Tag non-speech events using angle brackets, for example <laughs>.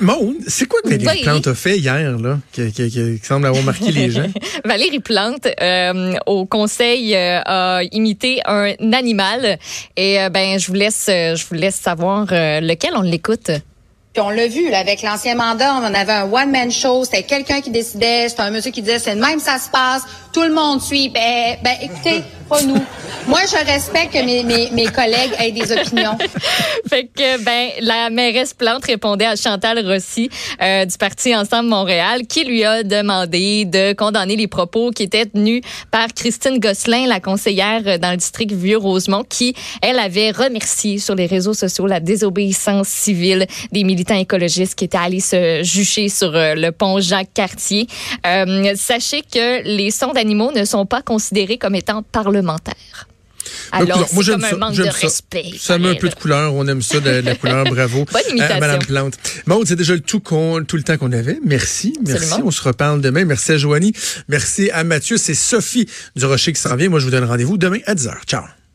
Maud, c'est quoi que Valérie Plante a fait hier, là, qui, qui, qui, semble avoir marqué les gens? <laughs> Valérie Plante, euh, au conseil, euh, a imité un animal. Et euh, ben, je vous laisse, je vous laisse savoir lequel on l'écoute. Puis on l'a vu, là, avec l'ancien mandat, on avait un one-man show, c'était quelqu'un qui décidait, c'était un monsieur qui disait, c'est le même, ça se passe, tout le monde suit. Ben, ben écoutez, Moi, je respecte que mes, mes, mes collègues aient des opinions. <laughs> fait que, ben, la mairesse Plante répondait à Chantal Rossi euh, du Parti Ensemble Montréal, qui lui a demandé de condamner les propos qui étaient tenus par Christine Gosselin, la conseillère dans le district Vieux-Rosemont, qui, elle, avait remercié sur les réseaux sociaux la désobéissance civile des militants écologistes qui étaient allés se jucher sur euh, le pont Jacques-Cartier. Euh, sachez que les sons d'animaux ne sont pas considérés comme étant parlementaires alors, c'est comme un manque de respect. Ça met un peu de couleur. On aime ça, de, la couleur. Bravo. <laughs> Bonne imitation. Madame Plante. Bon, c'est déjà le tout, tout le temps qu'on avait. Merci. Merci. On se reparle demain. Merci à Joanie. Merci à Mathieu. C'est Sophie du Rocher qui s'en vient. Moi, je vous donne rendez-vous demain à 10h. Ciao.